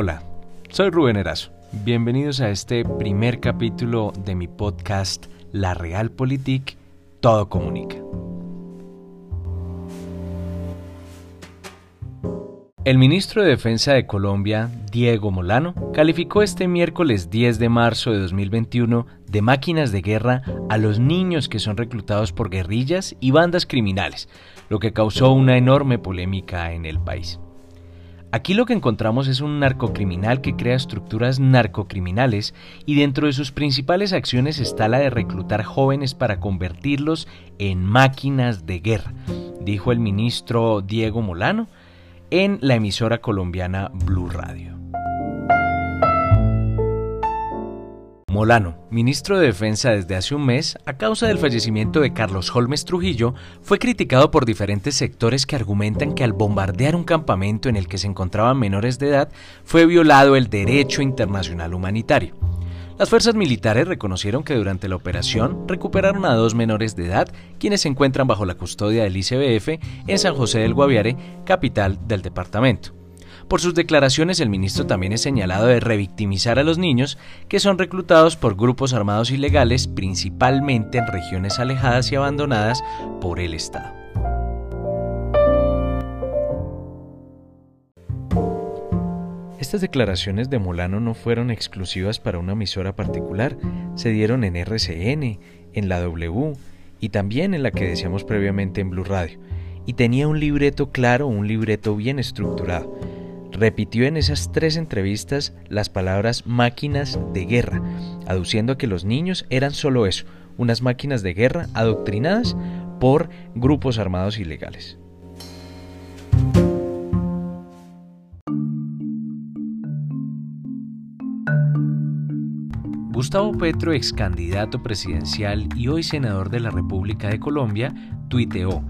Hola, soy Rubén Erazo. Bienvenidos a este primer capítulo de mi podcast La Realpolitik, todo comunica. El ministro de Defensa de Colombia, Diego Molano, calificó este miércoles 10 de marzo de 2021 de máquinas de guerra a los niños que son reclutados por guerrillas y bandas criminales, lo que causó una enorme polémica en el país. Aquí lo que encontramos es un narcocriminal que crea estructuras narcocriminales y dentro de sus principales acciones está la de reclutar jóvenes para convertirlos en máquinas de guerra, dijo el ministro Diego Molano en la emisora colombiana Blue Radio. Molano, ministro de Defensa desde hace un mes, a causa del fallecimiento de Carlos Holmes Trujillo, fue criticado por diferentes sectores que argumentan que al bombardear un campamento en el que se encontraban menores de edad, fue violado el derecho internacional humanitario. Las fuerzas militares reconocieron que durante la operación recuperaron a dos menores de edad, quienes se encuentran bajo la custodia del ICBF en San José del Guaviare, capital del departamento. Por sus declaraciones, el ministro también es señalado de revictimizar a los niños que son reclutados por grupos armados ilegales, principalmente en regiones alejadas y abandonadas por el Estado. Estas declaraciones de Molano no fueron exclusivas para una emisora particular, se dieron en RCN, en la W y también en la que decíamos previamente en Blue Radio. Y tenía un libreto claro, un libreto bien estructurado. Repitió en esas tres entrevistas las palabras máquinas de guerra, aduciendo que los niños eran solo eso, unas máquinas de guerra adoctrinadas por grupos armados ilegales. Gustavo Petro, ex candidato presidencial y hoy senador de la República de Colombia, tuiteó,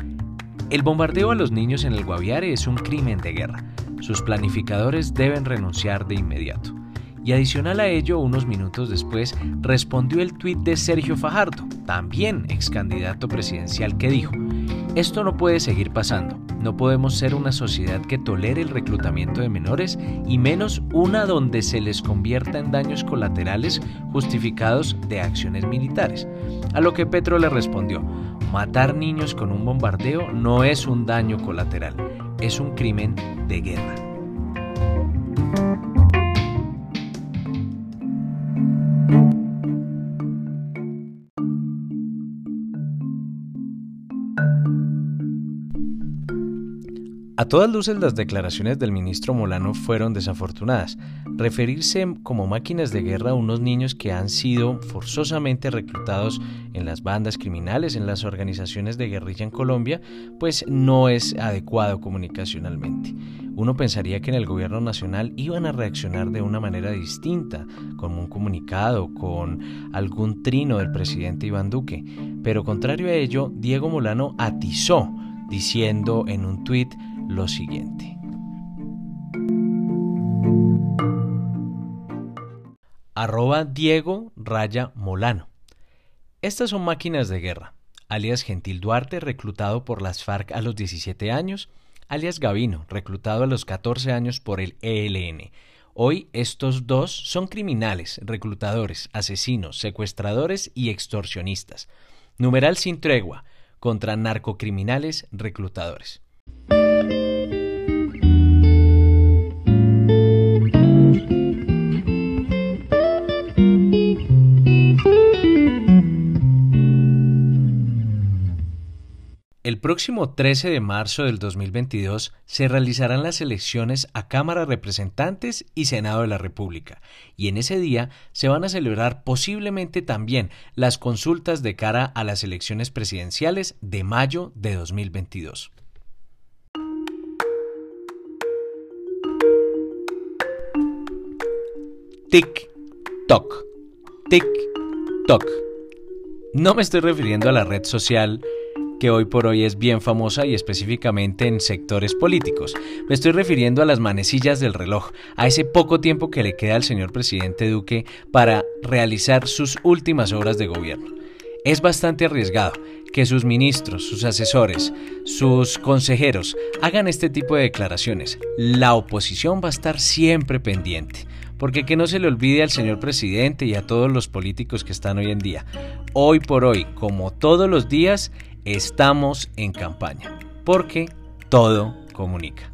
El bombardeo a los niños en el Guaviare es un crimen de guerra. Sus planificadores deben renunciar de inmediato. Y adicional a ello, unos minutos después, respondió el tuit de Sergio Fajardo, también ex candidato presidencial, que dijo, Esto no puede seguir pasando. No podemos ser una sociedad que tolere el reclutamiento de menores y menos una donde se les convierta en daños colaterales justificados de acciones militares. A lo que Petro le respondió, matar niños con un bombardeo no es un daño colateral, es un crimen de guerra. A todas luces las declaraciones del ministro Molano fueron desafortunadas. Referirse como máquinas de guerra a unos niños que han sido forzosamente reclutados en las bandas criminales, en las organizaciones de guerrilla en Colombia, pues no es adecuado comunicacionalmente. Uno pensaría que en el gobierno nacional iban a reaccionar de una manera distinta, con un comunicado, con algún trino del presidente Iván Duque, pero contrario a ello, Diego Molano atizó diciendo en un tuit lo siguiente. Arroba Diego Raya Molano. Estas son máquinas de guerra. Alias Gentil Duarte, reclutado por las FARC a los 17 años. Alias Gavino, reclutado a los 14 años por el ELN. Hoy estos dos son criminales, reclutadores, asesinos, secuestradores y extorsionistas. Numeral sin tregua contra narcocriminales reclutadores. El próximo 13 de marzo del 2022 se realizarán las elecciones a Cámara de Representantes y Senado de la República, y en ese día se van a celebrar posiblemente también las consultas de cara a las elecciones presidenciales de mayo de 2022. Tic, toc, tic, toc. No me estoy refiriendo a la red social que hoy por hoy es bien famosa y específicamente en sectores políticos. Me estoy refiriendo a las manecillas del reloj, a ese poco tiempo que le queda al señor presidente Duque para realizar sus últimas obras de gobierno. Es bastante arriesgado que sus ministros, sus asesores, sus consejeros hagan este tipo de declaraciones. La oposición va a estar siempre pendiente. Porque que no se le olvide al señor presidente y a todos los políticos que están hoy en día. Hoy por hoy, como todos los días, estamos en campaña. Porque todo comunica.